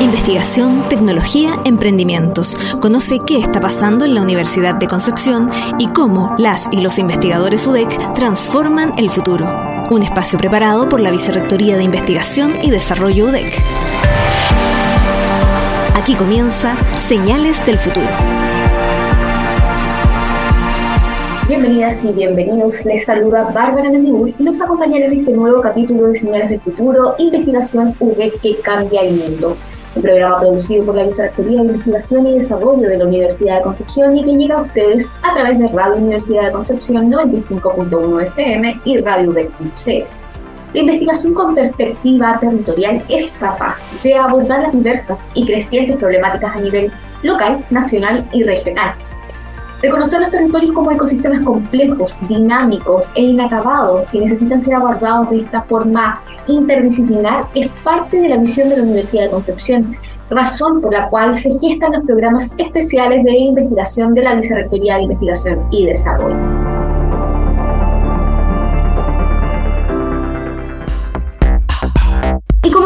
Investigación, tecnología, emprendimientos. Conoce qué está pasando en la Universidad de Concepción y cómo las y los investigadores UDEC transforman el futuro. Un espacio preparado por la Vicerrectoría de Investigación y Desarrollo UDEC. Aquí comienza Señales del Futuro. Bienvenidas y bienvenidos. Les saluda Bárbara Mendibur y nos acompañará en este nuevo capítulo de Señales del Futuro, Investigación UDEC que cambia el mundo un programa producido por la Vicerrectoría de Investigación y Desarrollo de la Universidad de Concepción y que llega a ustedes a través de Radio Universidad de Concepción 95.1 FM y Radio de C. La investigación con perspectiva territorial es capaz de abordar las diversas y crecientes problemáticas a nivel local, nacional y regional Reconocer los territorios como ecosistemas complejos, dinámicos e inacabados que necesitan ser abordados de esta forma interdisciplinar es parte de la misión de la Universidad de Concepción, razón por la cual se gestan los programas especiales de investigación de la Vicerrectoría de Investigación y Desarrollo.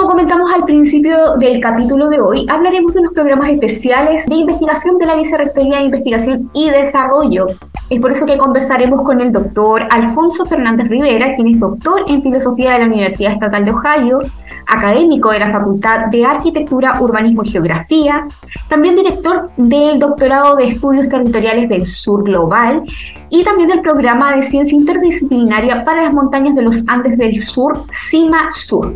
Como comentamos al principio del capítulo de hoy, hablaremos de los programas especiales de investigación de la Vicerrectoría de Investigación y Desarrollo. Es por eso que conversaremos con el doctor Alfonso Fernández Rivera, quien es doctor en Filosofía de la Universidad Estatal de Ohio, académico de la Facultad de Arquitectura, Urbanismo y Geografía, también director del Doctorado de Estudios Territoriales del Sur Global y también del Programa de Ciencia Interdisciplinaria para las Montañas de los Andes del Sur, CIMA Sur.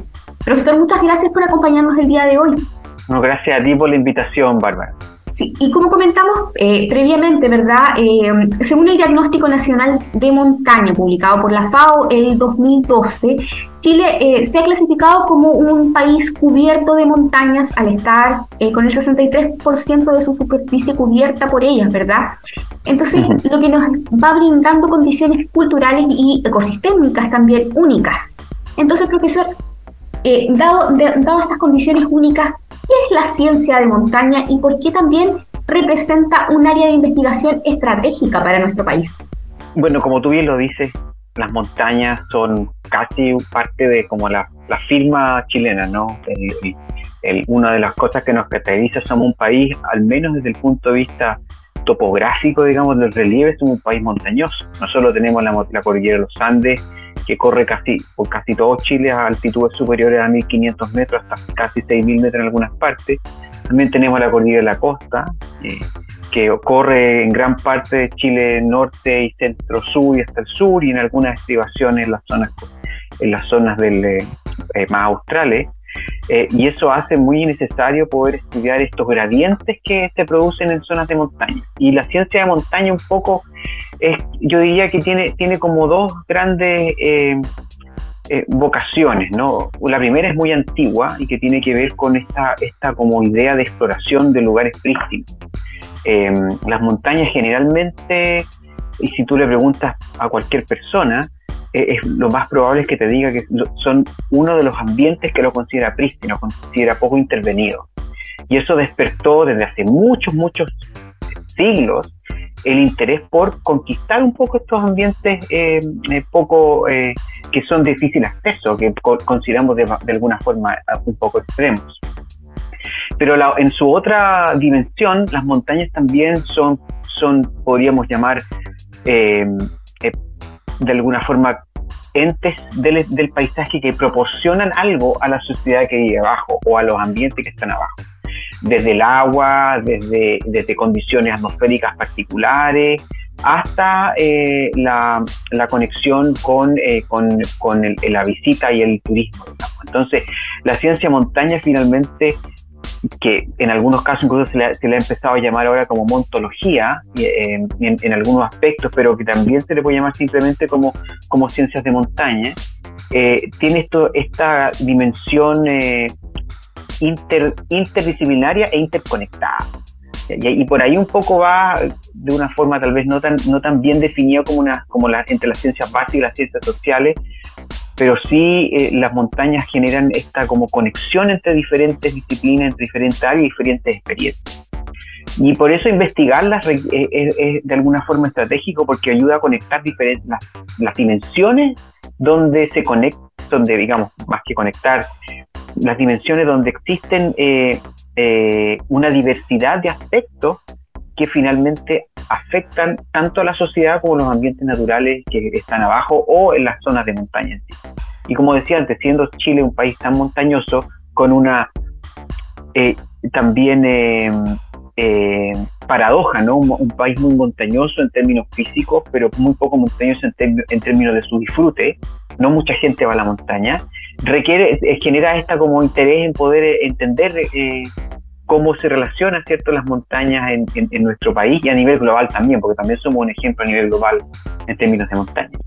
Profesor, muchas gracias por acompañarnos el día de hoy. No, gracias a ti por la invitación, Bárbara. Sí, y como comentamos eh, previamente, ¿verdad? Eh, según el Diagnóstico Nacional de Montaña publicado por la FAO el 2012, Chile eh, se ha clasificado como un país cubierto de montañas al estar con el 63% de su superficie cubierta por ellas, ¿verdad? Entonces, lo que nos va brindando condiciones culturales y ecosistémicas también únicas. Entonces, profesor, eh, dado, estas condiciones únicas, ¿qué es la ciencia de montaña y por qué también representa un área de investigación estratégica para nuestro país? Bueno, como tú bien lo dices, las montañas son casi parte de como la, firma chilena, ¿no? una de las cosas que nos caracteriza somos un país, al menos desde el punto de vista topográfico, digamos, del relieve, somos un país montañoso. No solo tenemos la, la cordillera de los Andes, que corre casi por casi todo Chile a altitudes superiores a 1500 metros, hasta casi 6000 metros en algunas partes. También tenemos la cordillera de la costa, eh, que corre en gran parte de Chile norte y centro sur y hasta el sur, y en algunas estribaciones en las zonas, en las zonas del, eh, eh, más australes. y eso hace muy necesario poder estudiar estos gradientes que se producen en zonas de montaña. Y la ciencia de montaña un poco yo diría que tiene, tiene como dos grandes eh, eh, vocaciones, ¿no? La primera es muy antigua y que tiene que ver con esta, esta como idea de exploración de lugares prístinos. Em, las montañas generalmente, y si tú le preguntas a cualquier persona, eh, es, lo más probable es que te diga que son uno de los ambientes que lo considera prístino, considera poco intervenido. Y eso despertó desde hace muchos, muchos siglos el interés por conquistar un poco estos ambientes eh, eh, poco eh, que son de difícil acceso, que consideramos de, alguna forma un poco extremos. Pero en su otra dimensión, las montañas también son, son podríamos llamar, de alguna forma, entes del, del paisaje que proporcionan algo a la sociedad que vive abajo o a los ambientes que están abajo desde el agua, desde, desde condiciones atmosféricas particulares, hasta eh, la, la, conexión con, eh, con, con la visita y el turismo. Entonces, la ciencia montaña finalmente, que en algunos casos incluso se le, ha empezado a llamar ahora como montología en, en, algunos aspectos, pero que también se le puede llamar simplemente como, como ciencias de montaña, eh, tiene esto, esta dimensión inter, interdisciplinaria e interconectada. Y, por ahí un poco va de una forma tal vez no tan, no tan bien definida como, una, como la, entre las ciencias básicas y las ciencias sociales, pero sí eh, las montañas generan esta como conexión entre diferentes disciplinas, entre diferentes áreas y diferentes experiencias. Y por eso investigarlas es, de alguna forma estratégico porque ayuda a conectar diferentes, las, las dimensiones donde se conecta, donde digamos, más que conectar, las dimensiones donde existen eh, eh, una diversidad de aspectos que finalmente afectan tanto a la sociedad como a los ambientes naturales que están abajo o en las zonas de montaña en sí. Y como decía antes, siendo Chile un país tan montañoso, con una eh, también paradoja, ¿no? Un, país muy montañoso en términos físicos, pero muy poco montañoso en, términos de su disfrute. No mucha gente va a la montaña. Requiere, genera esta como interés en poder entender cómo se relacionan cierto las montañas en, en, nuestro país y a nivel global también, porque también somos un ejemplo a nivel global en términos de montaña.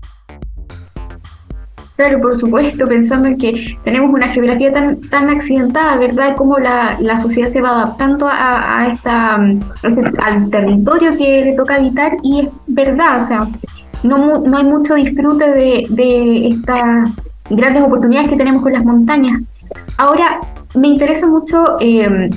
Claro, por supuesto, pensando en que tenemos una geografía tan, tan accidentada, ¿verdad? Cómo la, la sociedad se va adaptando a, esta, este, al territorio que le toca habitar y es verdad, o sea, no, no hay mucho disfrute de, de estas grandes oportunidades que tenemos con las montañas. Ahora, me interesa mucho eh,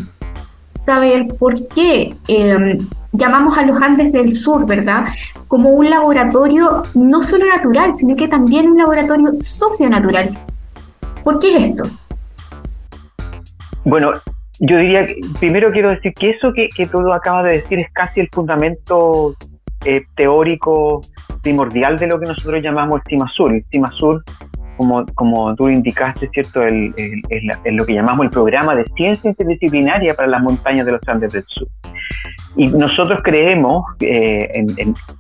saber por qué eh, llamamos a los Andes del Sur, ¿verdad? Como un laboratorio no solo natural, sino que también un laboratorio socionatural. ¿Por qué es esto? Bueno, yo diría, primero quiero decir que eso que, que tú acabas de decir es casi el fundamento eh, teórico primordial de lo que nosotros llamamos el CIMA Sur. El CIMA Sur como, como tú indicaste, ¿cierto? El, lo que llamamos el programa de ciencia interdisciplinaria para las montañas de los Andes del Sur. Y nosotros creemos, eh,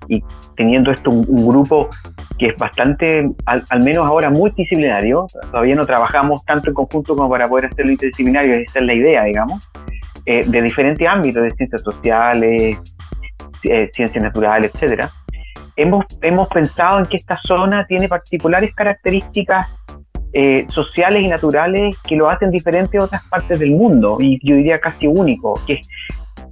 y teniendo esto un, grupo que es bastante, al, menos ahora multidisciplinario, todavía no trabajamos tanto en conjunto como para poder hacerlo interdisciplinario, esa es la idea, digamos, eh, de diferentes ámbitos, de ciencias sociales, eh, ciencias naturales, etcétera hemos, hemos pensado en que esta zona tiene particulares características eh, sociales y naturales que lo hacen diferente a otras partes del mundo y yo diría casi único. Que,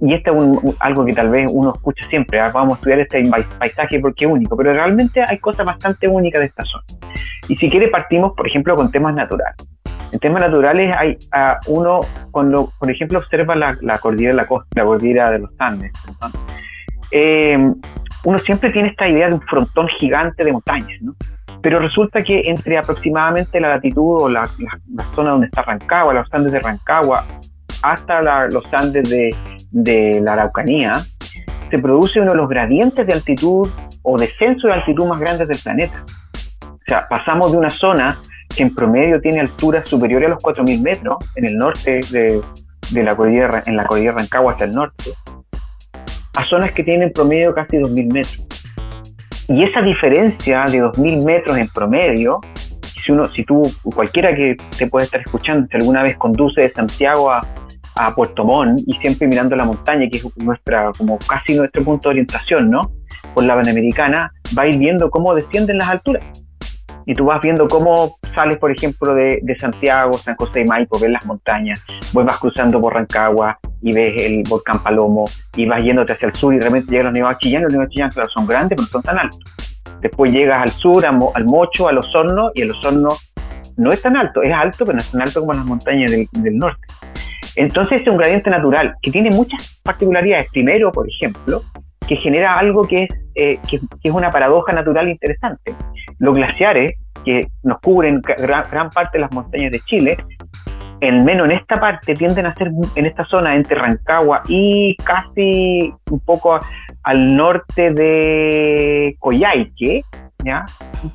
y esto es algo que tal vez uno escucha siempre, ¿ah? vamos a estudiar este paisaje porque es único, pero realmente hay cosas bastante únicas de esta zona. Y si quiere partimos, por ejemplo, con temas naturales. En temas naturales hay uno, cuando por ejemplo observa la, la cordillera de la costa, la cordillera de los Andes, eh, uno siempre tiene esta idea de un frontón gigante de montañas, ¿no? Pero resulta que entre aproximadamente la latitud o la, zona donde está Rancagua, los Andes de Rancagua, hasta los Andes de, la Araucanía, se produce uno de los gradientes de altitud o descenso de altitud más grandes del planeta. O sea, pasamos de una zona que en promedio tiene alturas superiores a los 4.000 metros en el norte de, de la cordillera, en la cordillera Rancagua hasta el norte, a zonas que tienen promedio casi 2.000 metros. Y esa diferencia de 2.000 metros en promedio, si, uno, si tú, cualquiera que te puede estar escuchando, si alguna vez conduce de Santiago a, a Puerto Montt y siempre mirando la montaña, que es nuestra, como casi nuestro punto de orientación, ¿no? Por la Panamericana, va a ir viendo cómo descienden las alturas y tú vas viendo cómo sales, por ejemplo, de, de Santiago, San José de Maipo, ves las montañas, vas cruzando por Rancagua y ves el volcán Palomo y vas yéndote hacia el sur y de repente llegas a los Nevados Chillán, los Nevados Chillán, claro, son grandes, pero no son tan altos. Después llegas al sur, al Mocho, a Los Hornos, y el Los no es tan alto, es alto, pero no es tan alto como las montañas del, del norte. Entonces es un gradiente natural que tiene muchas particularidades. Primero, por ejemplo, que genera algo que es, eh, que, es una paradoja natural interesante. Los glaciares, que nos cubren gran, parte de las montañas de Chile, en menos en esta parte tienden a ser en esta zona entre Rancagua y casi un poco al norte de Coyhaique, ¿ya?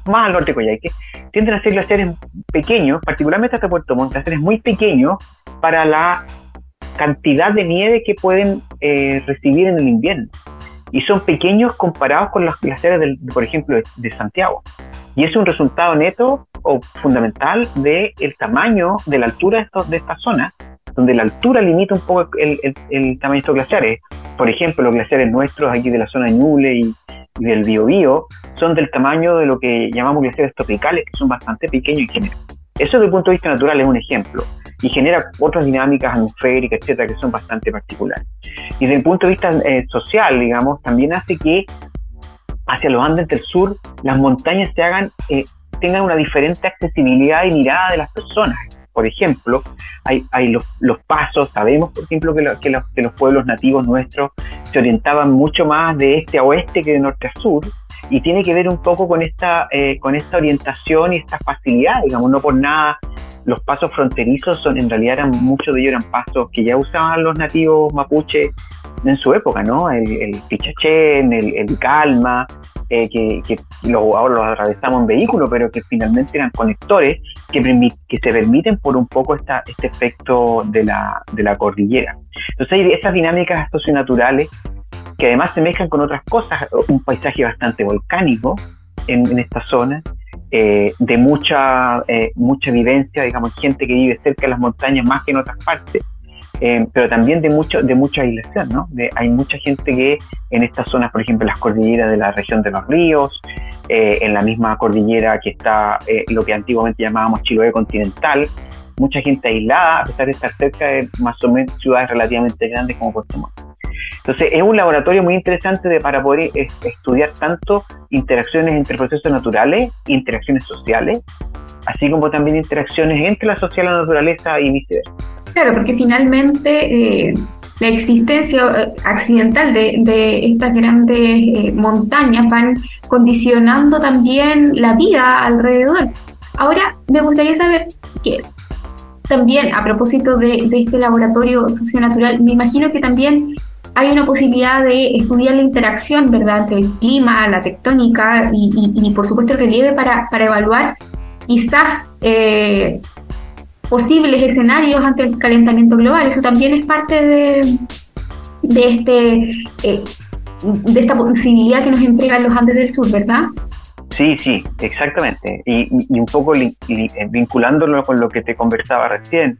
más al norte de Coyhaique, tienden a ser glaciares pequeños, particularmente hasta Puerto Montt, glaciares muy pequeños para la cantidad de nieve que pueden eh, recibir en el invierno y son pequeños comparados con los glaciares, del, por ejemplo, de, Santiago. Y es un resultado neto o fundamental del el tamaño de la altura de, de esta zona, donde la altura limita un poco el, tamaño de estos glaciares. Por ejemplo, los glaciares nuestros aquí de la zona de Ñuble y, del Biobío son del tamaño de lo que llamamos glaciares tropicales, que son bastante pequeños y generosos. Eso desde el punto de vista natural es un ejemplo y genera otras dinámicas atmosféricas, etcétera, que son bastante particulares. Y desde el punto de vista eh, social, digamos, también hace que hacia los Andes del Sur las montañas se hagan, eh, tengan una diferente accesibilidad y mirada de las personas. Por ejemplo, hay, hay los, pasos, sabemos, por ejemplo, que, que, los, que los pueblos nativos nuestros se orientaban mucho más de este a oeste que de norte a sur, y tiene que ver un poco con esta, eh, con esta orientación y esta facilidad, digamos, no por nada los pasos fronterizos son en realidad eran muchos de ellos eran pasos que ya usaban los nativos mapuche en su época, ¿no? El, el pichachén, el, calma, eh, que, que ahora los atravesamos en vehículo, pero que finalmente eran conectores que, que se permiten por un poco esta, este efecto de la, de la cordillera. Entonces estas dinámicas socionaturales que además se mezclan con otras cosas, un paisaje bastante volcánico en, esta zona, eh, de mucha, eh, mucha vivencia, digamos, gente que vive cerca de las montañas más que en otras partes, eh, pero también de mucho de mucha aislación, ¿no? hay mucha gente que en estas zonas, por ejemplo, las cordilleras de la región de los ríos, en la misma cordillera que está lo que antiguamente llamábamos Chiloé continental, mucha gente aislada, a pesar de estar cerca de más o menos ciudades relativamente grandes como Puerto Montt. Entonces, es un laboratorio muy interesante de, para poder estudiar tanto interacciones entre procesos naturales, interacciones sociales, así como también interacciones entre la sociedad y la naturaleza y viceversa. Claro, porque finalmente eh, la existencia eh, accidental de, estas grandes eh, montañas van condicionando también la vida alrededor. Ahora, me gustaría saber que también a propósito de, de este laboratorio socionatural, me imagino que también hay una posibilidad de estudiar la interacción, ¿verdad?, entre el clima, la tectónica y, por supuesto el relieve para, evaluar quizás eh, posibles escenarios ante el calentamiento global. Eso también es parte de, de, este, eh, de esta posibilidad que nos entregan los Andes del Sur, ¿verdad? Sí, sí, exactamente. Y, y un poco vinculándolo con lo que te conversaba recién,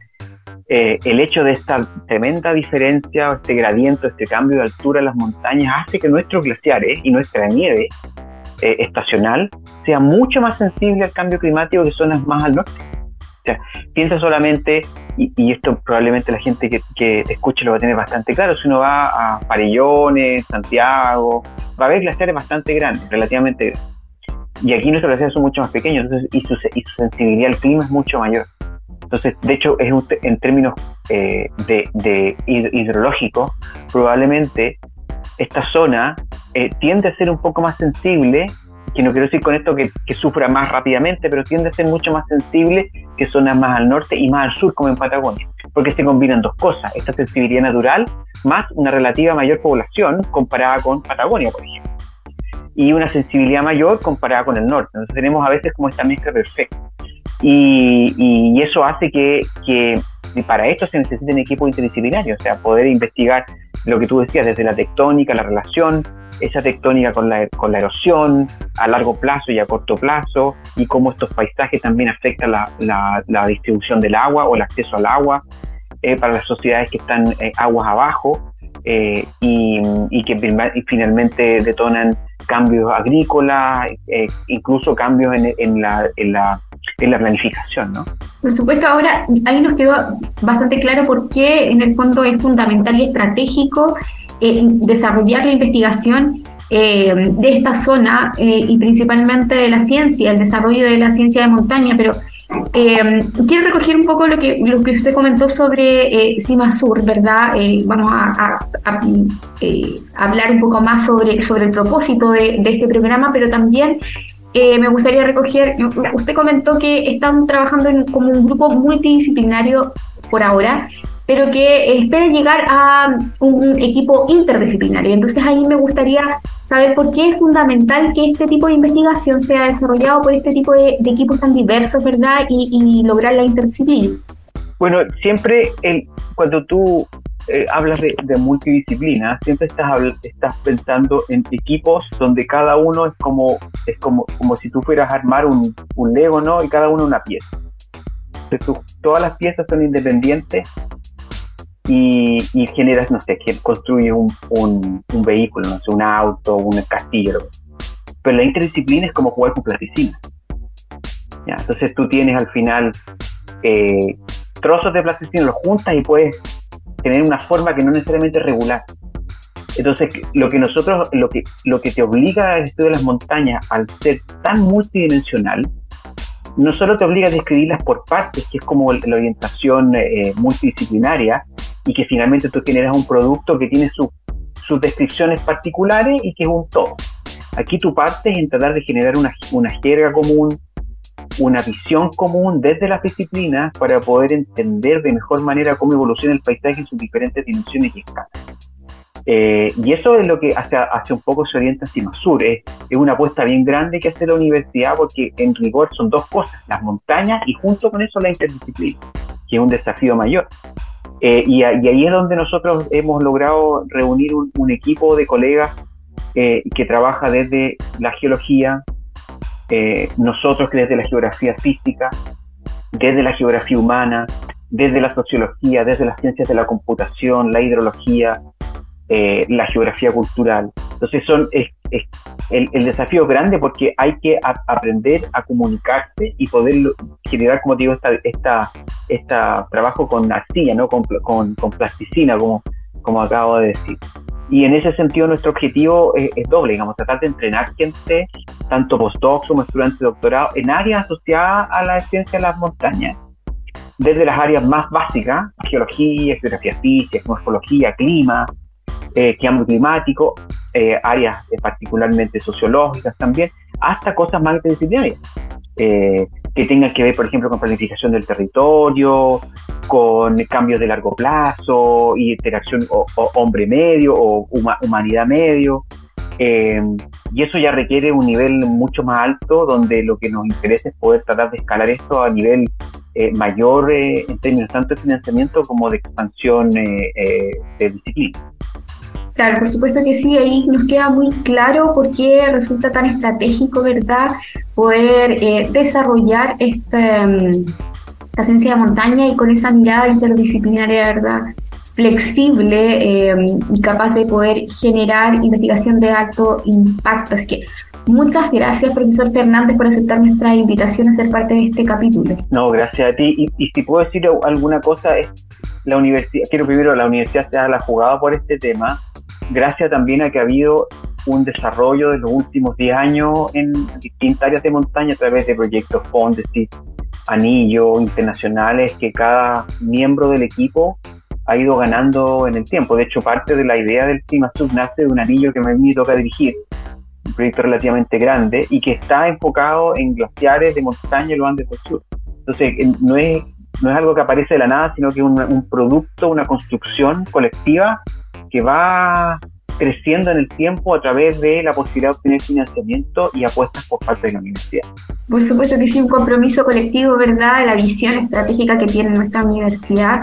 eh, el hecho de esta tremenda diferencia, este gradiente, este cambio de altura en las montañas hace que nuestros glaciares y nuestra nieve eh, estacional sea mucho más sensible al cambio climático que zonas más al norte. O sea, piensa solamente, y, esto probablemente la gente que, que, escuche lo va a tener bastante claro, si uno va a Parillones, Santiago, va a ver glaciares bastante grandes, relativamente grandes. Y aquí nuestros glaciares son mucho más pequeños, y su, y su sensibilidad al clima es mucho mayor. Entonces, de hecho, es en términos eh, de, hidrológicos, probablemente esta zona eh, tiende a ser un poco más sensible, que no quiero decir con esto que, sufra más rápidamente, pero tiende a ser mucho más sensible que zonas más al norte y más al sur, como en Patagonia, porque se combinan dos cosas, esta sensibilidad natural más una relativa mayor población comparada con Patagonia, por ejemplo, y una sensibilidad mayor comparada con el norte. Entonces tenemos a veces como esta mezcla perfecta. Y, eso hace que, para esto se necesiten equipos interdisciplinarios, o sea, poder investigar lo que tú decías, desde la tectónica, la relación, esa tectónica con la, con la erosión a largo plazo y a corto plazo, y cómo estos paisajes también afectan la, la, distribución del agua o el acceso al agua eh, para las sociedades que están eh, aguas abajo eh, y, que finalmente detonan cambios agrícolas, incluso cambios en, en la en la planificación, ¿no? Por supuesto, ahora ahí nos quedó bastante claro por qué en el fondo es fundamental y estratégico eh, desarrollar la investigación eh, de esta zona eh, y principalmente de la ciencia, el desarrollo de la ciencia de montaña, pero quiero recoger un poco lo que, lo que usted comentó sobre Cima Sur, ¿verdad? vamos a, hablar un poco más sobre, sobre el propósito de este programa, pero también eh, me gustaría recoger, usted comentó que están trabajando en, como un grupo multidisciplinario por ahora, pero que espera llegar a un equipo interdisciplinario. Entonces ahí me gustaría saber por qué es fundamental que este tipo de investigación sea desarrollado por este tipo de, equipos tan diversos, ¿verdad? Y, lograr la interdisciplina. Bueno, siempre cuando tú eh, hablas de, multidisciplina, siempre estás, estás pensando en equipos donde cada uno es como, es como, como si tú fueras a armar un, un Lego, ¿no? Y cada uno una pieza. todas las piezas son independientes y, y generas, no sé, que construyes un, un, vehículo, no sé, un auto, un castillo. Pero la interdisciplina es como jugar con plasticina. ¿ya? Entonces tú tienes al final eh, trozos de plasticina, los juntas y puedes tener una forma que no necesariamente es regular. Entonces, lo que nosotros, lo que, lo que te obliga al estudio de las montañas, al ser tan multidimensional, no solo te obliga a describirlas por partes, que es como la orientación eh, multidisciplinaria, y que finalmente tú generas un producto que tiene sus descripciones particulares y que es un todo. Aquí tu parte en tratar de generar una, una jerga común, una visión común desde las disciplinas para poder entender de mejor manera cómo evoluciona el paisaje en sus diferentes dimensiones y escalas. Eh, y eso es lo que hace, hace un poco se orienta hacia Sur. Es, es una apuesta bien grande que hace la universidad porque en rigor son dos cosas, las montañas y junto con eso la interdisciplina, que es un desafío mayor. Eh, y, ahí es donde nosotros hemos logrado reunir un, equipo de colegas eh, que trabaja desde la geología, nosotros desde la geografía física, desde la geografía humana, desde la sociología, desde las ciencias de la computación, la hidrología, eh, la geografía cultural. Entonces son, es, el, el, desafío es grande porque hay que aprender a comunicarse y poder generar, como digo, esta, esta, esta trabajo con arcilla, ¿no? con, con, con, plasticina, como, como acabo de decir. Y en ese sentido nuestro objetivo es, doble, digamos, tratar de entrenar gente, tanto postdocs como estudiantes de doctorado, en áreas asociadas a la ciencia de las montañas. Desde las áreas más básicas, geología, geografía física, morfología, clima, eh, cambio climático, eh, áreas eh, particularmente sociológicas también, hasta cosas más interdisciplinarias, que tengan que ver, por ejemplo, con planificación del territorio, con cambios de largo plazo, y interacción hombre-medio o humanidad-medio. y eso ya requiere un nivel mucho más alto, donde lo que nos interesa es poder tratar de escalar esto a nivel mayor en términos tanto de financiamiento como de expansión de disciplina. Claro, por supuesto que sí, ahí nos queda muy claro por qué resulta tan estratégico, ¿verdad?, poder eh, desarrollar esta, mm, esta, ciencia de montaña y con esa mirada interdisciplinaria, ¿verdad?, flexible eh, y capaz de poder generar investigación de alto impacto. Así que muchas gracias, profesor Fernández, por aceptar nuestra invitación a ser parte de este capítulo. No, gracias a ti. Y, y si puedo decir alguna cosa, es la universidad, quiero primero, la universidad se la jugada por este tema gracias también a que ha habido un desarrollo de los últimos 10 años en distintas áreas de montaña a través de proyectos Fondesit, anillos internacionales que cada miembro del equipo ha ido ganando en el tiempo. De hecho, parte de la idea del ClimaSub nace de un anillo que me toca dirigir, un proyecto relativamente grande y que está enfocado en glaciares de montaña y los Andes del Sur. Entonces, no es, no es algo que aparece de la nada, sino que es un producto, una construcción colectiva que va creciendo en el tiempo a través de la posibilidad de obtener financiamiento y apuestas por parte de la universidad. Por supuesto que sí, un compromiso colectivo, ¿verdad? La visión estratégica que tiene nuestra universidad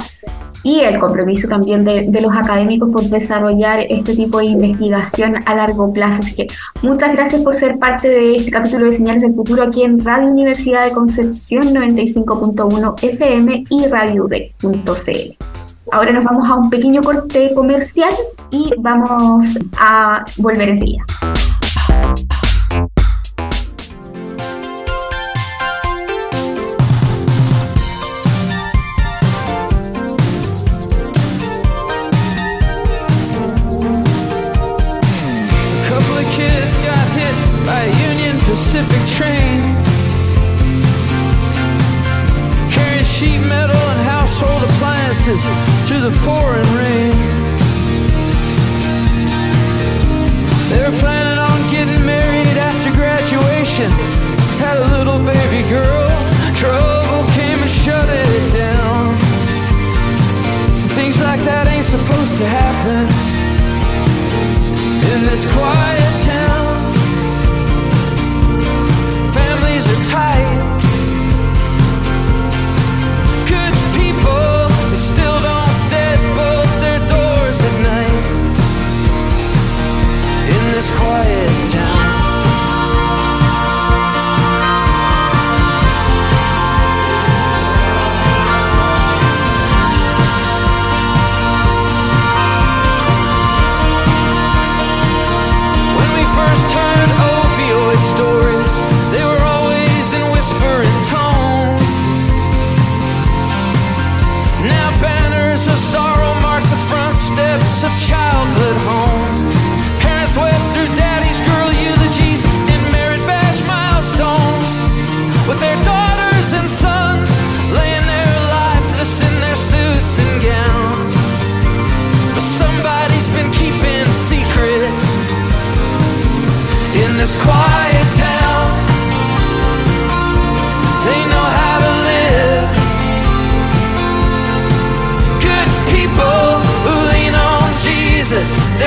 y el compromiso también de, de, los académicos por desarrollar este tipo de investigación a largo plazo. Así que muchas gracias por ser parte de este capítulo de Señales del Futuro aquí en Radio Universidad de Concepción 95.1 FM y RadioUD.cl. Ahora nos vamos a un pequeño corte comercial y vamos a volver enseguida. Pacific train carrying sheet metal appliances through the pouring rain. They were planning on getting married after graduation. Had a little baby girl. Trouble came and shut it down. Things like that ain't supposed to happen in this quiet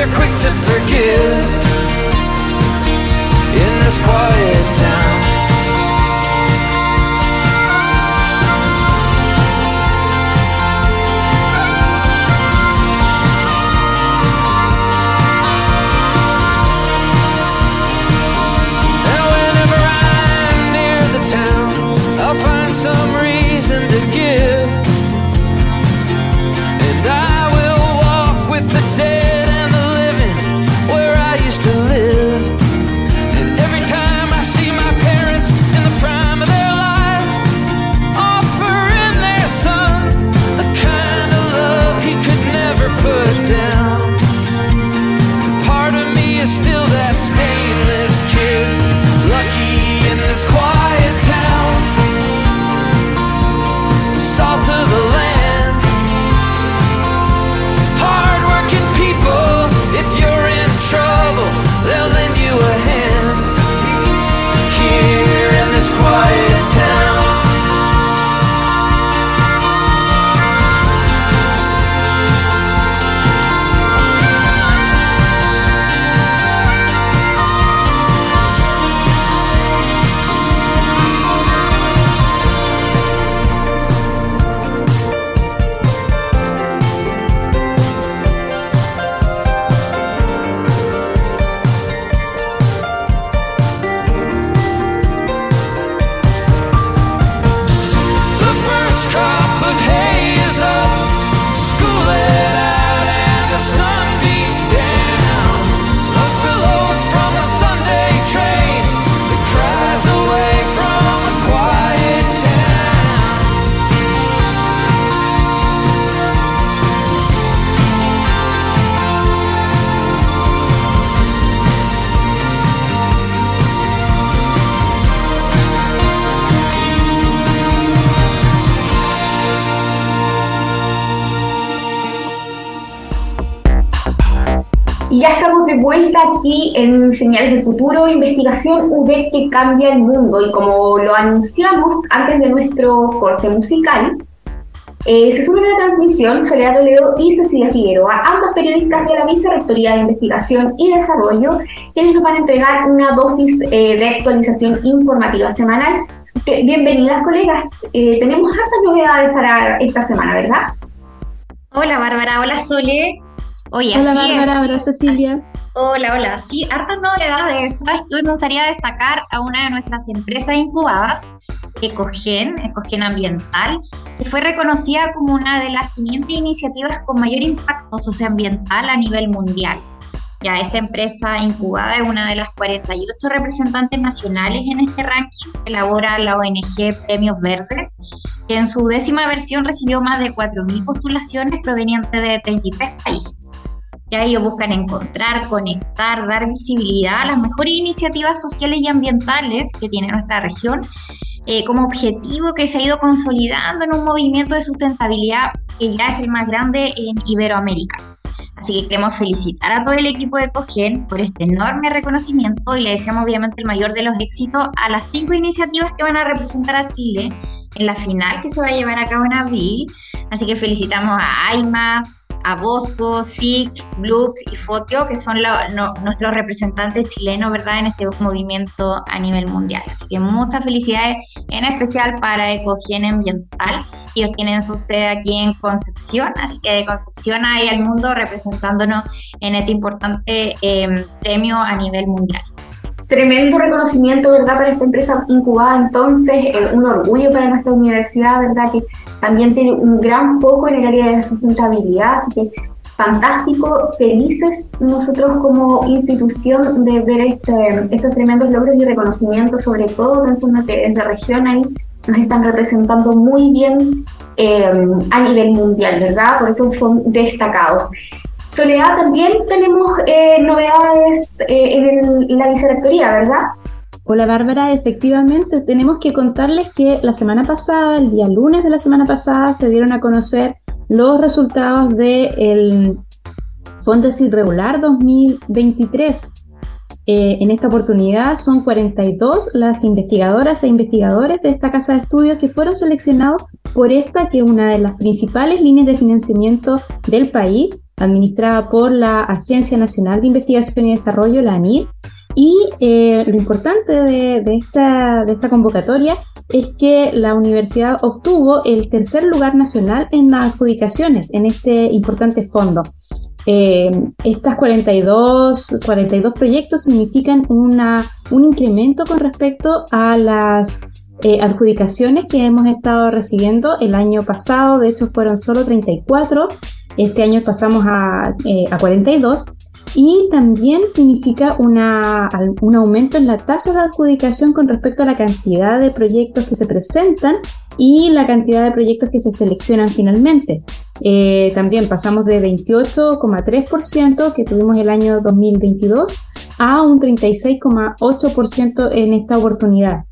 they're quick to forgive vuelta aquí en Señales del Futuro, investigación UV que cambia el mundo. Y como lo anunciamos antes de nuestro corte musical, eh, se suman a la transmisión Soledad Toledo y Cecilia Figueroa, ambas periodistas de la Vicerrectoría de Investigación y Desarrollo, quienes nos van a entregar una dosis eh, de actualización informativa semanal. Que, bienvenidas, colegas. Eh, tenemos hartas novedades para esta semana, ¿verdad? Hola Bárbara, hola Sole. Oye, Hola así Bárbara, es. hola Cecilia. Hola, hola. Sí, hartas novedades. Sabes hoy me gustaría destacar a una de nuestras empresas incubadas, Ecogen, Ecogen Ambiental, que fue reconocida como una de las 500 iniciativas con mayor impacto socioambiental a nivel mundial. Ya esta empresa incubada es una de las 48 representantes nacionales en este ranking que elabora la ONG Premios Verdes, que en su décima versión recibió más de 4.000 postulaciones provenientes de 33 países. Ya ellos buscan encontrar, conectar, dar visibilidad a las mejores iniciativas sociales y ambientales que tiene nuestra región, eh, como objetivo que se ha ido consolidando en un movimiento de sustentabilidad que ya es el más grande en Iberoamérica. Así que queremos felicitar a todo el equipo de Cogen por este enorme reconocimiento y le deseamos obviamente el mayor de los éxitos a las cinco iniciativas que van a representar a Chile en la final que se va a llevar a cabo en abril. Así que felicitamos a AIMA, a Bosco, SIC, Bloops y Fotio, que son la- no- nuestros representantes chilenos, ¿verdad?, en este movimiento a nivel mundial. Así que muchas felicidades, en especial para Ecogen Ambiental. Ellos tienen su sede aquí en Concepción, así que de Concepción ahí al mundo representándonos en este importante eh, premio a nivel mundial. Tremendo reconocimiento, ¿verdad?, para esta empresa incubada. Entonces, eh, un orgullo para nuestra universidad, ¿verdad?, que también tiene un gran foco en el área de la sustentabilidad. Así que, fantástico, felices nosotros como institución de ver este, estos tremendos logros y reconocimientos, sobre todo pensando que desde región ahí nos están representando muy bien eh, a nivel mundial, ¿verdad? Por eso son destacados. Soledad, también tenemos eh, novedades eh, en, el- en la vicerrectoría, ¿verdad? Hola Bárbara, efectivamente tenemos que contarles que la semana pasada, el día lunes de la semana pasada, se dieron a conocer los resultados del Fondo Irregular 2023. Eh, en esta oportunidad son 42 las investigadoras e investigadores de esta casa de estudios que fueron seleccionados por esta, que es una de las principales líneas de financiamiento del país, administrada por la Agencia Nacional de Investigación y Desarrollo, la ANID. Y eh, lo importante de, esta, convocatoria es que la universidad obtuvo el tercer lugar nacional en las adjudicaciones en este importante fondo. Eh, estas 42, 42 proyectos significan una, un incremento con respecto a las eh, adjudicaciones que hemos estado recibiendo el año pasado. De hecho, fueron solo 34. Este año pasamos a, eh, a 42 y también significa una, un aumento en la tasa de adjudicación con respecto a la cantidad de proyectos que se presentan y la cantidad de proyectos que se seleccionan finalmente. Eh, también pasamos de 28,3% que tuvimos el año 2022 a un 36,8% en esta oportunidad.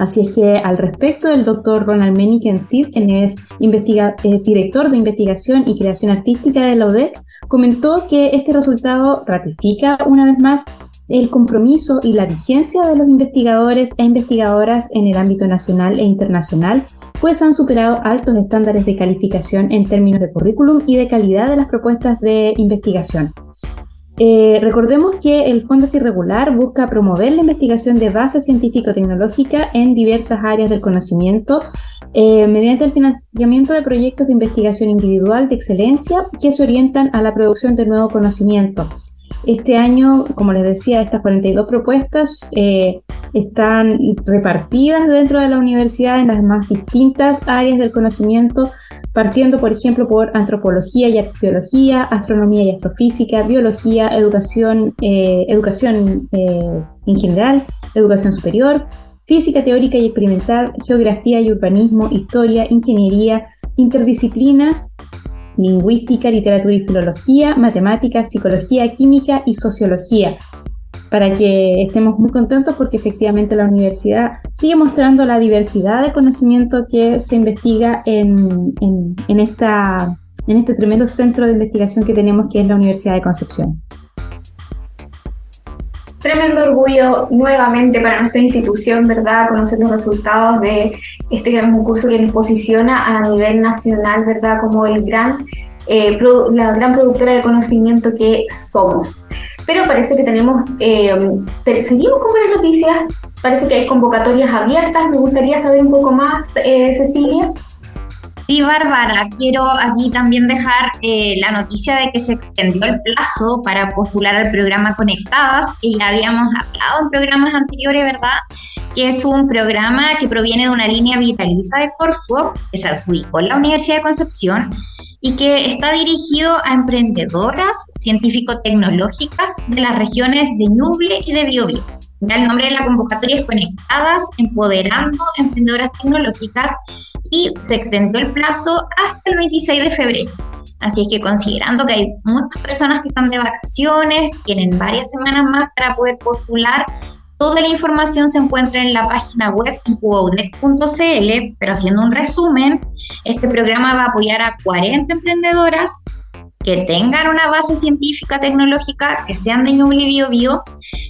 Así es que al respecto, el doctor Ronald Meniken-Sid, quien es eh, director de investigación y creación artística de la UDEC, comentó que este resultado ratifica una vez más el compromiso y la vigencia de los investigadores e investigadoras en el ámbito nacional e internacional, pues han superado altos estándares de calificación en términos de currículum y de calidad de las propuestas de investigación. Eh, recordemos que el Fondo Irregular busca promover la investigación de base científico-tecnológica en diversas áreas del conocimiento eh, mediante el financiamiento de proyectos de investigación individual de excelencia que se orientan a la producción de nuevo conocimiento. Este año, como les decía, estas 42 propuestas eh, están repartidas dentro de la universidad en las más distintas áreas del conocimiento partiendo, por ejemplo, por antropología y arqueología, astronomía y astrofísica, biología, educación, eh, educación eh, en general, educación superior, física teórica y experimental, geografía y urbanismo, historia, ingeniería, interdisciplinas, lingüística, literatura y filología, matemáticas, psicología, química y sociología para que estemos muy contentos porque efectivamente la universidad sigue mostrando la diversidad de conocimiento que se investiga en, en, esta, en este tremendo centro de investigación que tenemos que es la Universidad de Concepción. Tremendo orgullo nuevamente para nuestra institución, ¿verdad? Conocer los resultados de este gran concurso que nos posiciona a nivel nacional, ¿verdad? Como el gran, eh, la gran productora de conocimiento que somos pero parece que tenemos, eh, seguimos con buenas noticias, parece que hay convocatorias abiertas, me gustaría saber un poco más, eh, Cecilia. Sí, Bárbara, quiero aquí también dejar eh, la noticia de que se extendió el plazo para postular al programa Conectadas, que ya habíamos hablado en programas anteriores, ¿verdad? Que es un programa que proviene de una línea vitaliza de Corfo, que se adjudicó en la Universidad de Concepción y que está dirigido a emprendedoras científico-tecnológicas de las regiones de Ñuble y de Biobío. el nombre de la convocatoria es Conectadas, Empoderando Emprendedoras Tecnológicas y se extendió el plazo hasta el 26 de febrero. Así es que considerando que hay muchas personas que están de vacaciones, tienen varias semanas más para poder postular, Toda la información se encuentra en la página web incubaudec.cl, pero haciendo un resumen, este programa va a apoyar a 40 emprendedoras que tengan una base científica, tecnológica, que sean de Ñuble Bio Bio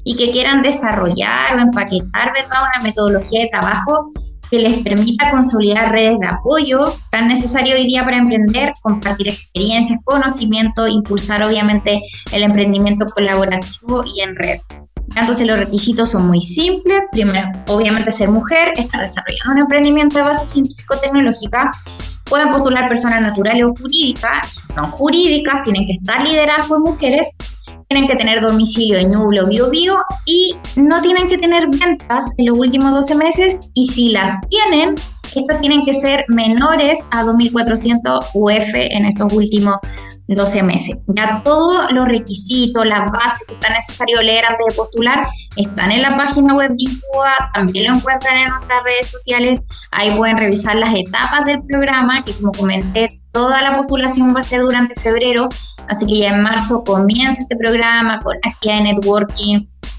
y que quieran desarrollar o empaquetar ¿verdad? una metodología de trabajo que les permita consolidar redes de apoyo tan necesario hoy día para emprender, compartir experiencias, conocimiento, impulsar obviamente el emprendimiento colaborativo y en red. Entonces los requisitos son muy simples. Primero, obviamente ser mujer, estar desarrollando un emprendimiento de base científico-tecnológica. Pueden postular personas naturales o jurídicas. Si son jurídicas, tienen que estar lideradas por mujeres. Tienen que tener domicilio en Ñuble o Bio Bio y no tienen que tener ventas en los últimos 12 meses. Y si las tienen, estas tienen que ser menores a 2.400 UF en estos últimos 12 meses. Ya todos los requisitos, las bases que está necesario leer antes de postular están en la página web de Incuba, también lo encuentran en nuestras redes sociales. Ahí pueden revisar las etapas del programa, que como comenté, toda la postulación va a ser durante febrero, así que ya en marzo comienza este programa con actividad de networking,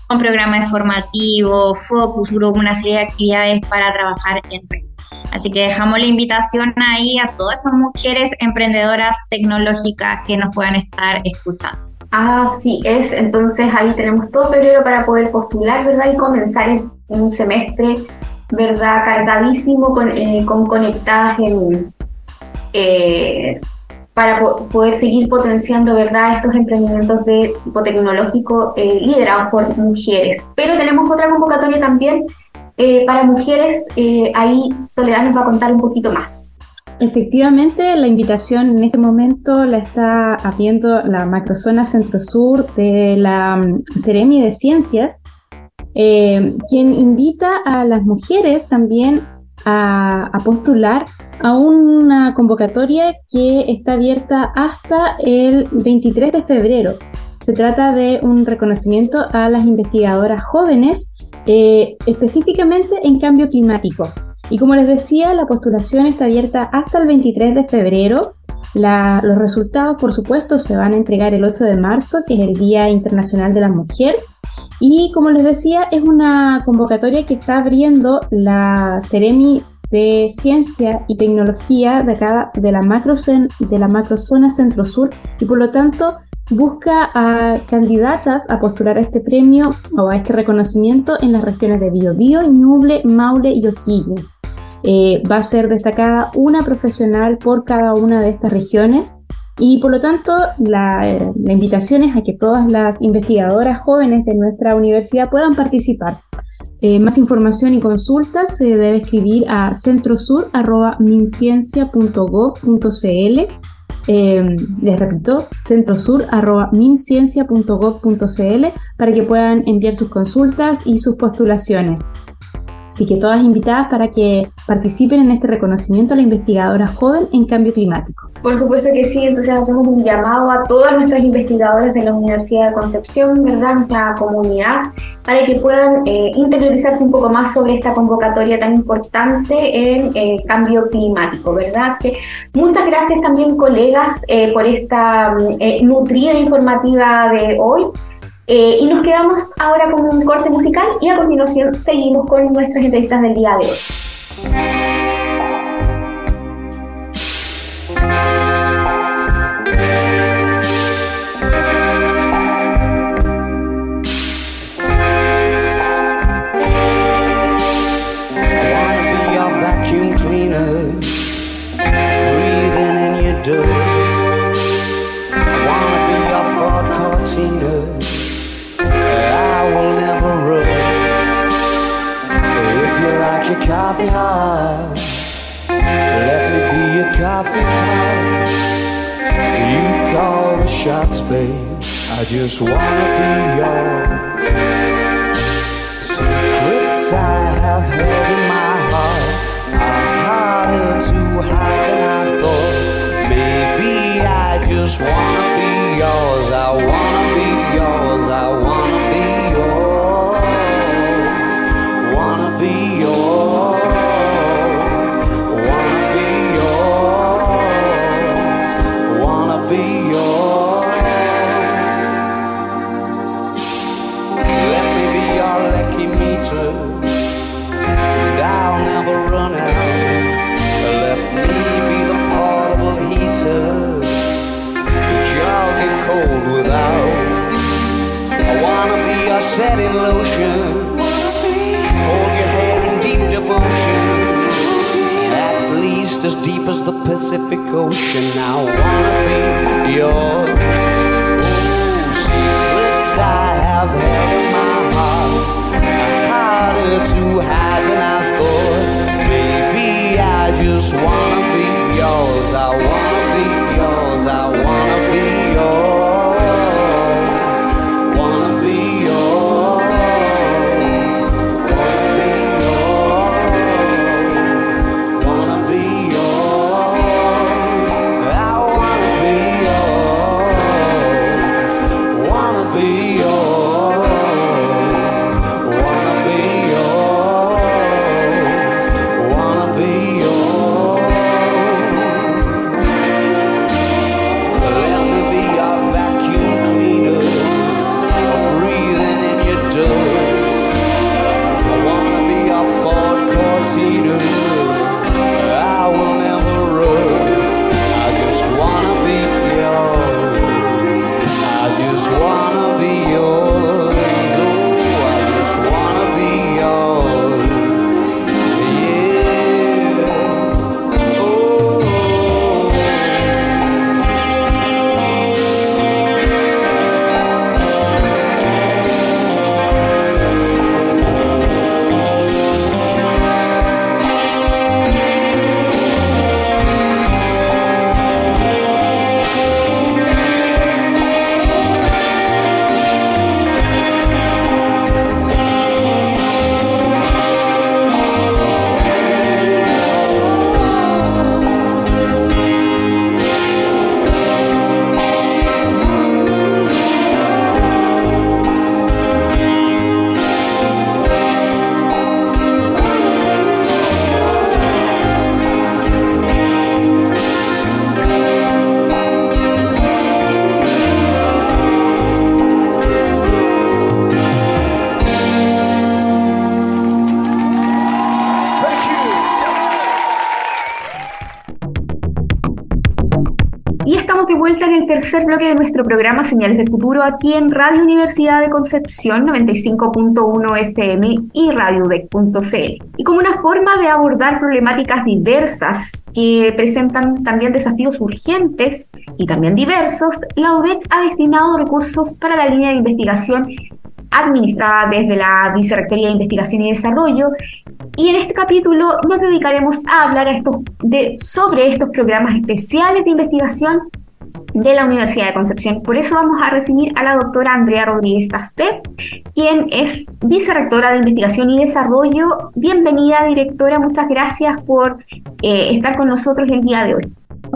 con programas formativos, focus group, una serie de actividades para trabajar en red. Así que dejamos la invitación ahí a todas esas mujeres emprendedoras tecnológicas que nos puedan estar escuchando. Así es, entonces ahí tenemos todo febrero para poder postular, ¿verdad? Y comenzar un semestre, ¿verdad? Cargadísimo con, eh, con conectadas en, eh, para poder seguir potenciando ¿verdad? estos emprendimientos de tipo tecnológico eh, liderados por mujeres. Pero tenemos otra convocatoria también eh, para mujeres, eh, ahí Soledad nos va a contar un poquito más. Efectivamente, la invitación en este momento la está haciendo la macrozona centro-sur de la mm, Ceremi de Ciencias, quien invita a las mujeres también a, postular a una convocatoria que está abierta hasta el 23 de febrero. Se trata de un reconocimiento a las investigadoras jóvenes, eh, específicamente en cambio climático. Y como les decía, la postulación está abierta hasta el 23 de febrero. los resultados, por supuesto, se van a entregar el 8 de marzo, que es el Día Internacional de la Mujer. Y como les decía, es una convocatoria que está abriendo la Ceremi de Ciencia y Tecnología de de la, macrozona centro-sur y por lo tanto busca a candidatas a postular a este premio o a este reconocimiento en las regiones de Biobío, Ñuble, Maule y O'Higgins. Eh, va a ser destacada una profesional por cada una de estas regiones y por lo tanto, la, invitación es a que todas las investigadoras jóvenes de nuestra universidad puedan participar. Eh, más información y consultas se debe escribir a centrosur.minciencia.gov.cl. Eh, les repito, centrosur.minciencia.gov.cl para que puedan enviar sus consultas y sus postulaciones. Así que todas invitadas para que participen en este reconocimiento a la investigadora joven en cambio climático. Por supuesto que sí, entonces hacemos un llamado a todas nuestras investigadoras de la Universidad de Concepción, ¿verdad? Nuestra comunidad, para que puedan eh, interiorizarse un poco más sobre esta convocatoria tan importante en eh, cambio climático, ¿verdad? que muchas gracias también, colegas, eh, por esta nutrida informativa de hoy. Eh, y nos quedamos ahora con un corte musical y a continuación seguimos con nuestras entrevistas del día de hoy. Coffee hot. Let me be your coffee pot. You call the shots, babe. I just wanna be yours. Secrets I have held in my heart are harder to hide than I thought. Maybe I just wanna setting lotion. Hold your head in deep devotion. At least as deep as the Pacific Ocean. I wanna be yours. Oh, secrets I have held in my heart are harder to hide than I thought. Maybe I just wanna be de nuestro programa Señales del Futuro aquí en Radio Universidad de Concepción 95.1 FM y radiodec.cl. Y como una forma de abordar problemáticas diversas que presentan también desafíos urgentes y también diversos, la UDEC ha destinado recursos para la línea de investigación administrada desde la Vicerrectoría de Investigación y Desarrollo. Y en este capítulo nos dedicaremos a hablar de, sobre estos programas especiales de investigación de la Universidad de Concepción. Por eso vamos a recibir a la doctora Andrea Rodríguez Tastet, quien es vicerrectora de Investigación y Desarrollo. Bienvenida, directora. Muchas gracias por eh, estar con nosotros el día de hoy.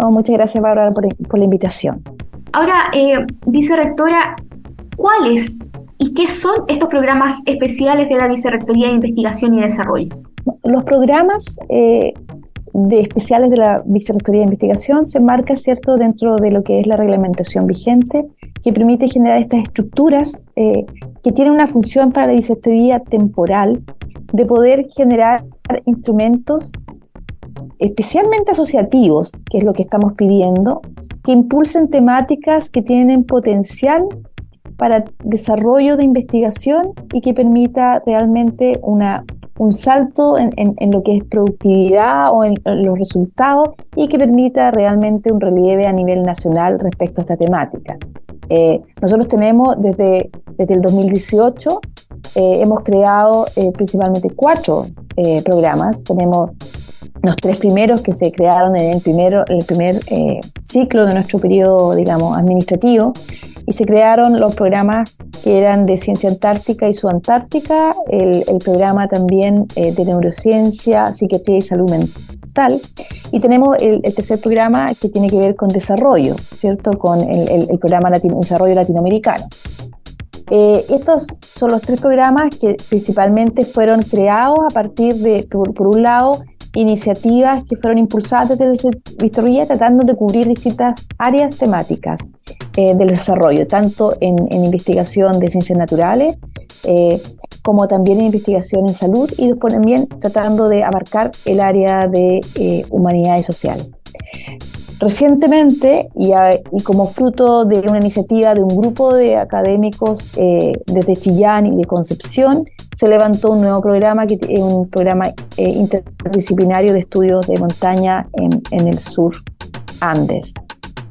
muchas gracias, Bárbara, por, por la invitación. Ahora, eh, vicerrectora, ¿cuáles ¿Y qué son estos programas especiales de la Vicerrectoría de Investigación y Desarrollo? Los programas eh, de especiales de la Vicerrectoría de Investigación se marcan ¿cierto?, dentro de lo que es la reglamentación vigente, que permite generar estas estructuras eh, que tienen una función para la Vicerrectoría temporal de poder generar instrumentos especialmente asociativos, que es lo que estamos pidiendo, que impulsen temáticas que tienen potencial para desarrollo de investigación y que permita realmente una, un salto en, en, lo que es productividad o en, los resultados y que permita realmente un relieve a nivel nacional respecto a esta temática. Eh, nosotros tenemos desde, desde el 2018, eh, hemos creado eh, principalmente cuatro programas. Tenemos los tres primeros que se crearon en el, primero, el primer ciclo de nuestro periodo, digamos, administrativo, y se crearon los programas que eran de ciencia antártica y subantártica, el, el programa también eh, de neurociencia, psiquiatría y salud mental, y tenemos el, tercer programa que tiene que ver con desarrollo, ¿cierto? Con el, el programa Latino, Desarrollo Latinoamericano. Eh, estos son los tres programas que principalmente fueron creados a partir de, por un lado, iniciativas que fueron impulsadas desde Vistoría tratando de cubrir distintas áreas temáticas eh, del desarrollo, tanto en, investigación de ciencias naturales eh, como también en investigación en salud y después también tratando de abarcar el área de eh, humanidad y social. Recientemente, y, como fruto de una iniciativa de un grupo de académicos desde Chillán y de Concepción, se levantó un nuevo programa, que es un programa eh, interdisciplinario de estudios de montaña en, el sur Andes,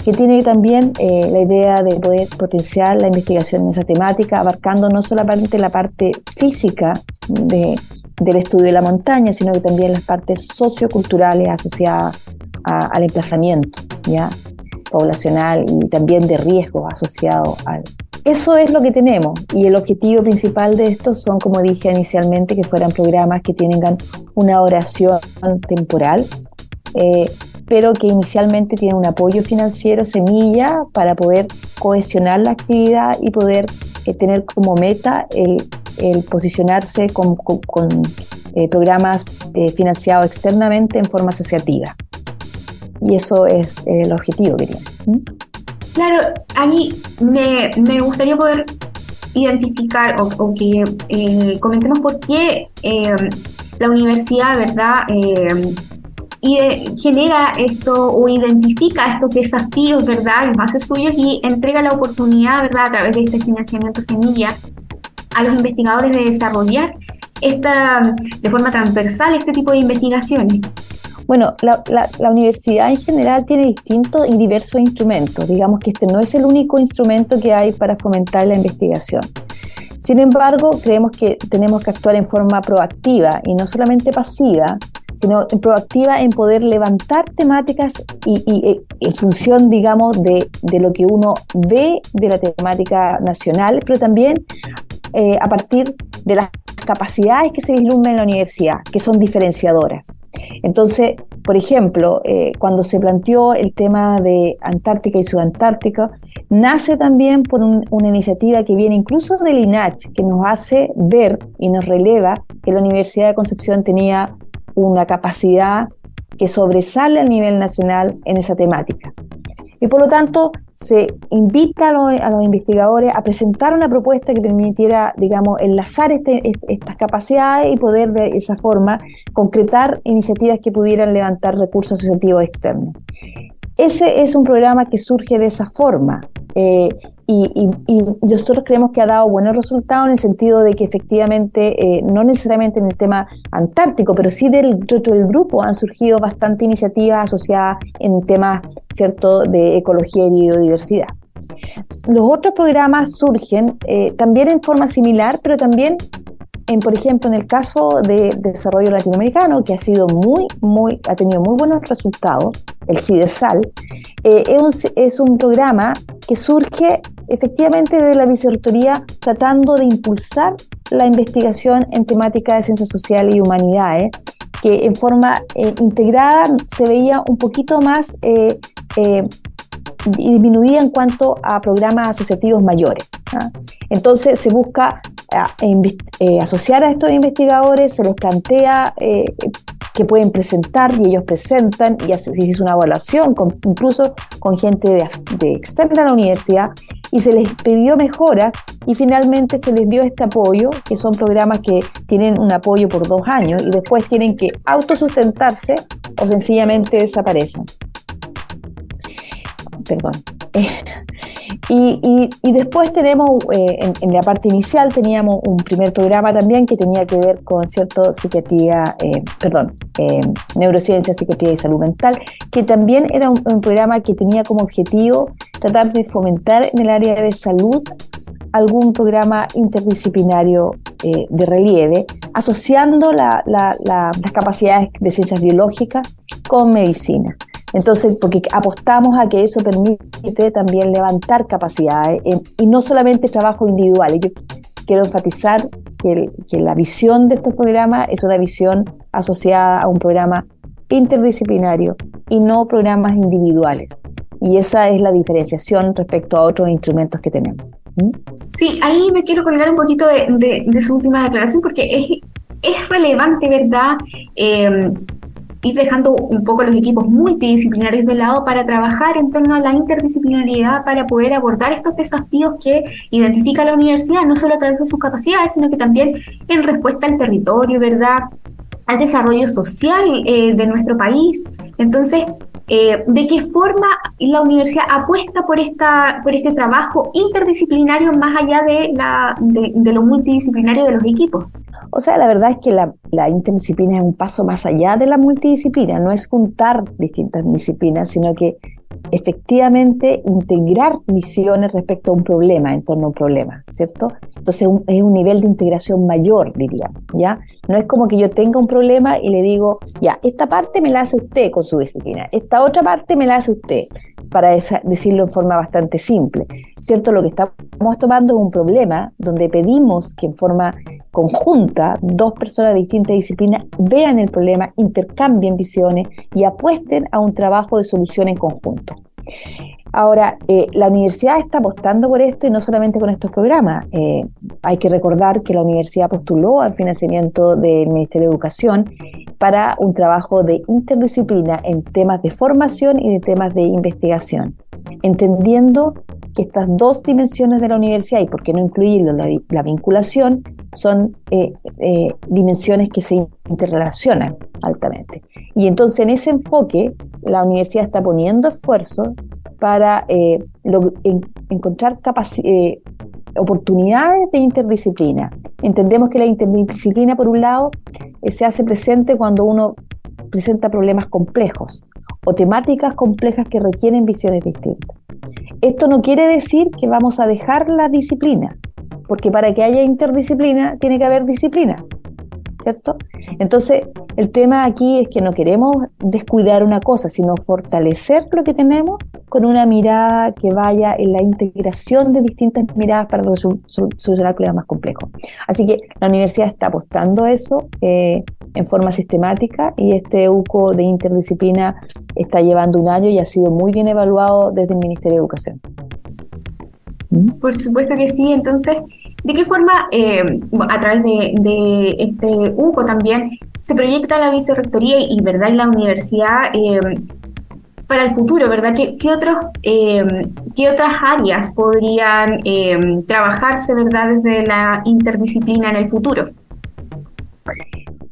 que tiene también eh, la idea de poder potenciar la investigación en esa temática, abarcando no solamente la parte física del estudio de la montaña, sino que también las partes socioculturales asociadas al emplazamiento ¿ya? poblacional y también de riesgo asociado al, eso es lo que tenemos y el objetivo principal de esto son, como dije inicialmente, que fueran programas que tengan una oración temporal, eh, pero que inicialmente tienen un apoyo financiero semilla para poder cohesionar la actividad y poder eh, tener como meta el, posicionarse con, eh, programas financiados externamente en forma asociativa. Y eso es el objetivo que tienen. Claro, ahí me, gustaría poder identificar o, que eh, comentemos por qué eh, la universidad, ¿verdad? Eh, genera esto o identifica estos desafíos, ¿verdad? Los hace suyos y entrega la oportunidad, ¿verdad? A través de este financiamiento semilla a los investigadores de desarrollar esta, de forma transversal este tipo de investigaciones. Bueno, la, universidad en general tiene distintos y diversos instrumentos. Digamos que este no es el único instrumento que hay para fomentar la investigación. Sin embargo, creemos que tenemos que actuar en forma proactiva y no solamente pasiva, sino proactiva en poder levantar temáticas y, en función, digamos, de, lo que uno ve de la temática nacional, pero también eh, a partir de las capacidades que se vislumbran en la universidad, que son diferenciadoras. Entonces, por ejemplo, eh, cuando se planteó el tema de Antártica y Subantártica, nace también por una iniciativa que viene incluso del INACH, que nos hace ver y nos releva que la Universidad de Concepción tenía una capacidad que sobresale a nivel nacional en esa temática. Y por lo tanto, se invita a los, investigadores a presentar una propuesta que permitiera, digamos, enlazar este, estas capacidades y poder de esa forma concretar iniciativas que pudieran levantar recursos asociativos externos. ese es un programa que surge de esa forma. Eh, y, nosotros creemos que ha dado buenos resultados en el sentido de que efectivamente, eh, no necesariamente en el tema antártico, pero sí del, del grupo han surgido bastante iniciativas asociadas en temas ¿cierto? de ecología y biodiversidad. Los otros programas surgen eh, también en forma similar, pero también en, por ejemplo, en el caso de, desarrollo latinoamericano, que ha sido muy, muy, ha tenido muy buenos resultados, el CIDESAL, eh, es, un, es, un, programa que surge efectivamente de la vicerrectoría tratando de impulsar la investigación en temática de ciencias sociales y humanidades, que en forma eh, integrada se veía un poquito más eh, disminuida en cuanto a programas asociativos mayores. ¿ah? Entonces se busca eh, asociar a estos investigadores, se les plantea eh, que pueden presentar y ellos presentan y se hizo una evaluación incluso con gente de, de, externa a la universidad y se les pidió mejoras y finalmente se les dio este apoyo, que son programas que tienen un apoyo por dos años y después tienen que autosustentarse o sencillamente desaparecen perdón. y, después tenemos, eh, en, la parte inicial teníamos un primer programa también que tenía que ver con cierto psiquiatría, eh, perdón, eh, neurociencia, psiquiatría y salud mental, que también era un, programa que tenía como objetivo tratar de fomentar en el área de salud algún programa interdisciplinario de relieve, asociando las capacidades de ciencias biológicas con medicina. Entonces, porque apostamos a que eso permite también levantar capacidades eh, y no solamente trabajo individual. Yo quiero enfatizar que, la visión de estos programas es una visión asociada a un programa interdisciplinario y no programas individuales. Y esa es la diferenciación respecto a otros instrumentos que tenemos. ¿Mm? Sí, ahí me quiero colgar un poquito de, su última declaración porque es, relevante, ¿verdad? Eh, ir dejando un poco los equipos multidisciplinarios de lado para trabajar en torno a la interdisciplinariedad para poder abordar estos desafíos que identifica la universidad, no solo a través de sus capacidades, sino que también en respuesta al territorio, ¿verdad? Al desarrollo social eh, de nuestro país. Entonces, eh, ¿de qué forma la universidad apuesta por, esta, por este trabajo interdisciplinario más allá de, la, de lo multidisciplinario de los equipos? O sea, la verdad es que la, interdisciplina es un paso más allá de la multidisciplina, no es juntar distintas disciplinas, sino que efectivamente integrar visiones respecto a un problema, en torno a un problema, ¿cierto? Entonces es un nivel de integración mayor, diría, ¿ya? No es como que yo tenga un problema y le digo, ya, esta parte me la hace usted con su disciplina, esta otra parte me la hace usted, para decirlo en forma bastante simple, ¿cierto? Lo que estamos tomando es un problema donde pedimos que en forma conjunta, dos personas de distintas disciplinas vean el problema, intercambien visiones y apuesten a un trabajo de solución en conjunto. Ahora, eh, la universidad está apostando por esto y no solamente con estos programas. Eh, hay que recordar que la universidad postuló al financiamiento del Ministerio de Educación para un trabajo de interdisciplina en temas de formación y de temas de investigación, entendiendo que estas dos dimensiones de la universidad, y por qué no incluirlo, la, vinculación, son eh, eh, dimensiones que se interrelacionan altamente. Y entonces en ese enfoque, la universidad está poniendo esfuerzos para eh, encontrar oportunidades de interdisciplina. Entendemos que la interdisciplina, por un lado, se hace presente cuando uno presenta problemas complejos o temáticas complejas que requieren visiones distintas. Esto no quiere decir que vamos a dejar la disciplina, porque para que haya interdisciplina tiene que haber disciplina, Entonces, el tema aquí es que no queremos descuidar una cosa, sino fortalecer lo que tenemos con una mirada que vaya en la integración de distintas miradas para solucionar problemas más complejos. Así que la universidad está apostando a eso eh, en forma sistemática y este UCO de interdisciplina está llevando un año y ha sido muy bien evaluado desde el Ministerio de Educación. ¿Mm? Por supuesto que sí, entonces, ¿de qué forma eh, a través de, este UCO también se proyecta la vicerrectoría y, verdad la universidad eh, para el futuro, ¿verdad? ¿Qué, otros, eh, ¿Qué otras áreas podrían trabajarse, ¿verdad?, desde la interdisciplina en el futuro?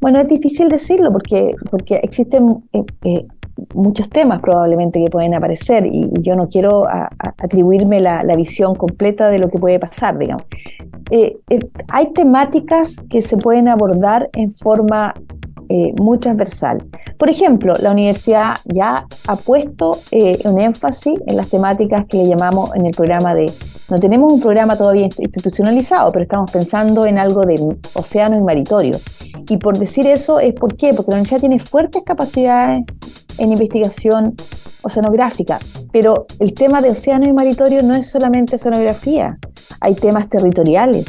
Bueno, es difícil decirlo porque, porque existen eh, eh, muchos temas probablemente que pueden aparecer y, yo no quiero atribuirme la, visión completa de lo que puede pasar, digamos. Eh, hay temáticas que se pueden abordar en forma eh, muy transversal. Por ejemplo, la universidad ya ha puesto eh, un énfasis en las temáticas que le llamamos en el programa de, no tenemos un programa todavía institucionalizado, pero estamos pensando en algo de océano y maritorio. Y por decir eso es por porque la universidad tiene fuertes capacidades en investigación oceanográfica, pero el tema de océano y maritorio no es solamente oceanografía, hay temas territoriales,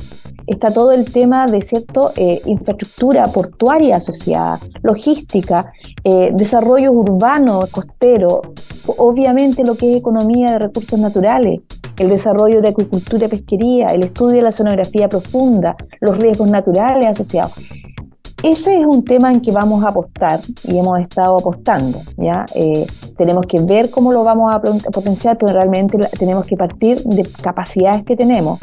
está todo el tema de cierto eh, infraestructura portuaria asociada, logística, eh, desarrollo urbano, costero, obviamente lo que es economía de recursos naturales, el desarrollo de acuicultura y pesquería, el estudio de la sonografía profunda, los riesgos naturales asociados. Ese es un tema en que vamos a apostar y hemos estado apostando. ¿ya? Eh, tenemos que ver cómo lo vamos a potenciar, pero realmente tenemos que partir de capacidades que tenemos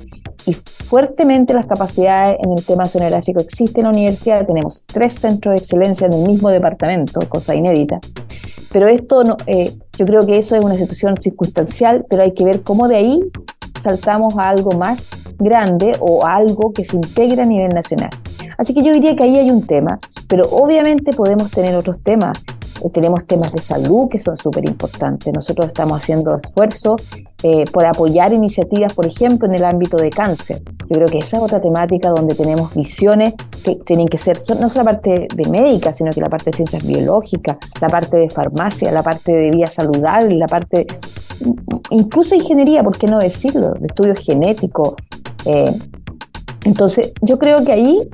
y fuertemente las capacidades en el tema sonográfico existen en la universidad. Tenemos tres centros de excelencia en el mismo departamento, cosa inédita. Pero esto, no, eh, yo creo que eso es una situación circunstancial, pero hay que ver cómo de ahí saltamos a algo más grande o algo que se integre a nivel nacional. Así que yo diría que ahí hay un tema, pero obviamente podemos tener otros temas. Eh, tenemos temas de salud que son súper importantes. Nosotros estamos haciendo esfuerzos eh, por apoyar iniciativas, por ejemplo, en el ámbito de cáncer. Yo creo que esa es otra temática donde tenemos visiones que tienen que ser no solo la parte de médica, sino que la parte de ciencias biológicas, la parte de farmacia, la parte de vía saludable, la parte incluso ingeniería, ¿por qué no decirlo? De estudios genéticos. Eh, entonces, yo creo que ahí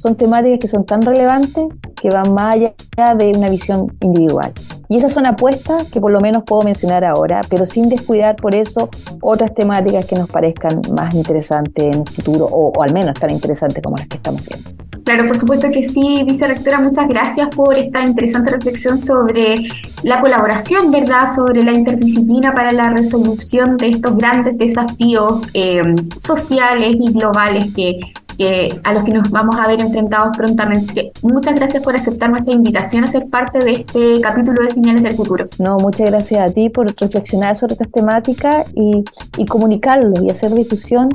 son temáticas que son tan relevantes que van más allá de una visión individual. Y esas son apuestas que por lo menos puedo mencionar ahora, pero sin descuidar por eso otras temáticas que nos parezcan más interesantes en el futuro o, al menos tan interesantes como las que estamos viendo. Claro, por supuesto que sí, vicerectora, muchas gracias por esta interesante reflexión sobre la colaboración, ¿verdad? Sobre la interdisciplina para la resolución de estos grandes desafíos eh, sociales y globales que, a los que nos vamos a ver enfrentados prontamente. muchas gracias por aceptar nuestra invitación a ser parte de este capítulo de Señales del Futuro. No, muchas gracias a ti por reflexionar sobre estas temáticas y, y comunicarlo y hacer difusión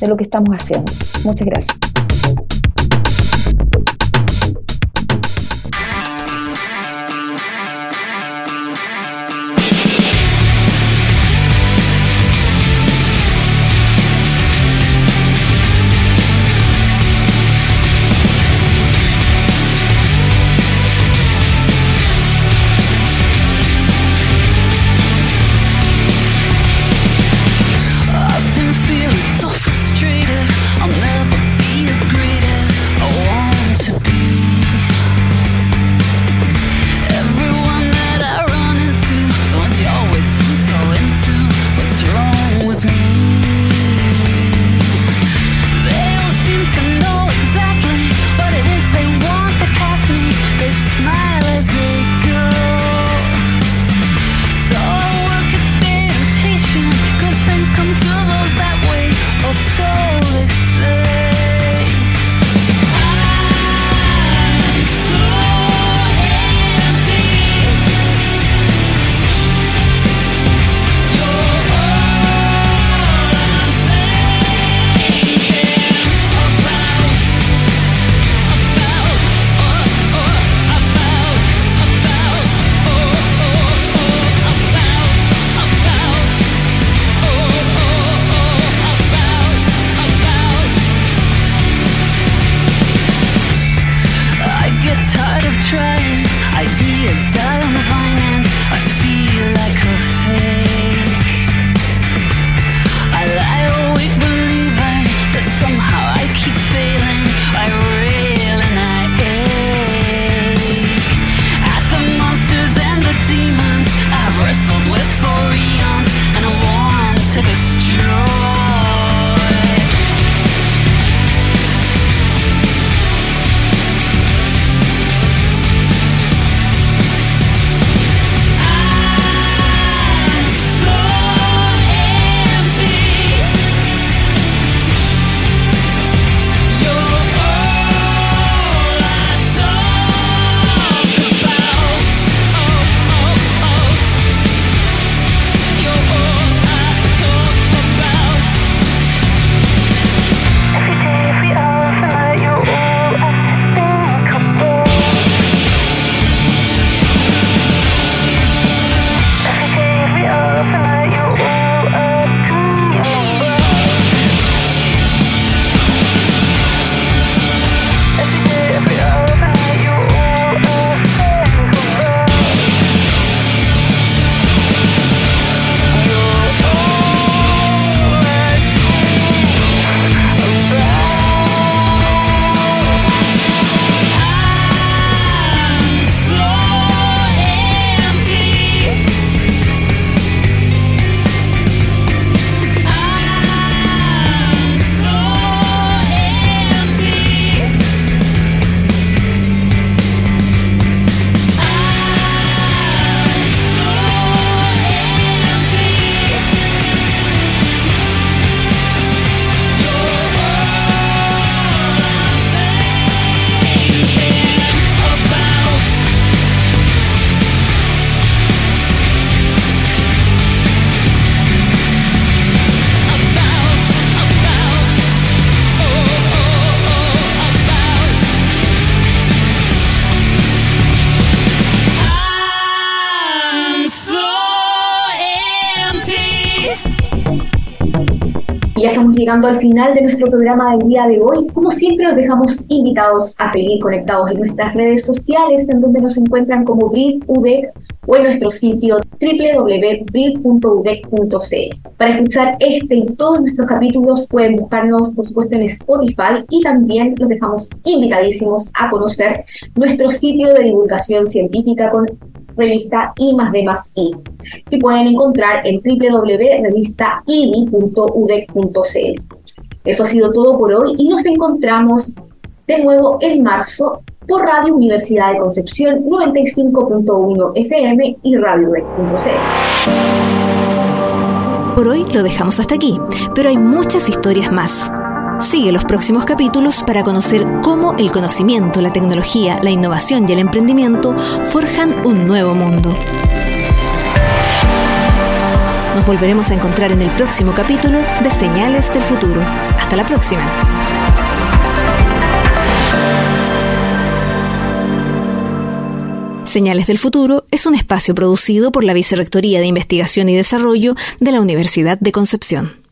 de lo que estamos haciendo. Muchas gracias. Llegando al final de nuestro programa del día de hoy. Como siempre, los dejamos invitados a seguir conectados en nuestras redes sociales, en donde nos encuentran como BRID o en nuestro sitio www.brit.udec.cl. Para escuchar este y todos nuestros capítulos pueden buscarnos, por supuesto, en Spotify y también los dejamos invitadísimos a conocer nuestro sitio de divulgación científica con revista I más D más I, que pueden encontrar en www.revistaidi.udec.cl. Eso ha sido todo por hoy y nos encontramos de nuevo en marzo por Radio Universidad de Concepción 95.1 FM y RadioDec.cl. Por hoy lo dejamos hasta aquí, pero hay muchas historias más. Sigue los próximos capítulos para conocer cómo el conocimiento, la tecnología, la innovación y el emprendimiento forjan un nuevo mundo. Nos volveremos a encontrar en el próximo capítulo de Señales del Futuro. Hasta la próxima. Señales del Futuro es un espacio producido por la Vicerrectoría de Investigación y Desarrollo de la Universidad de Concepción.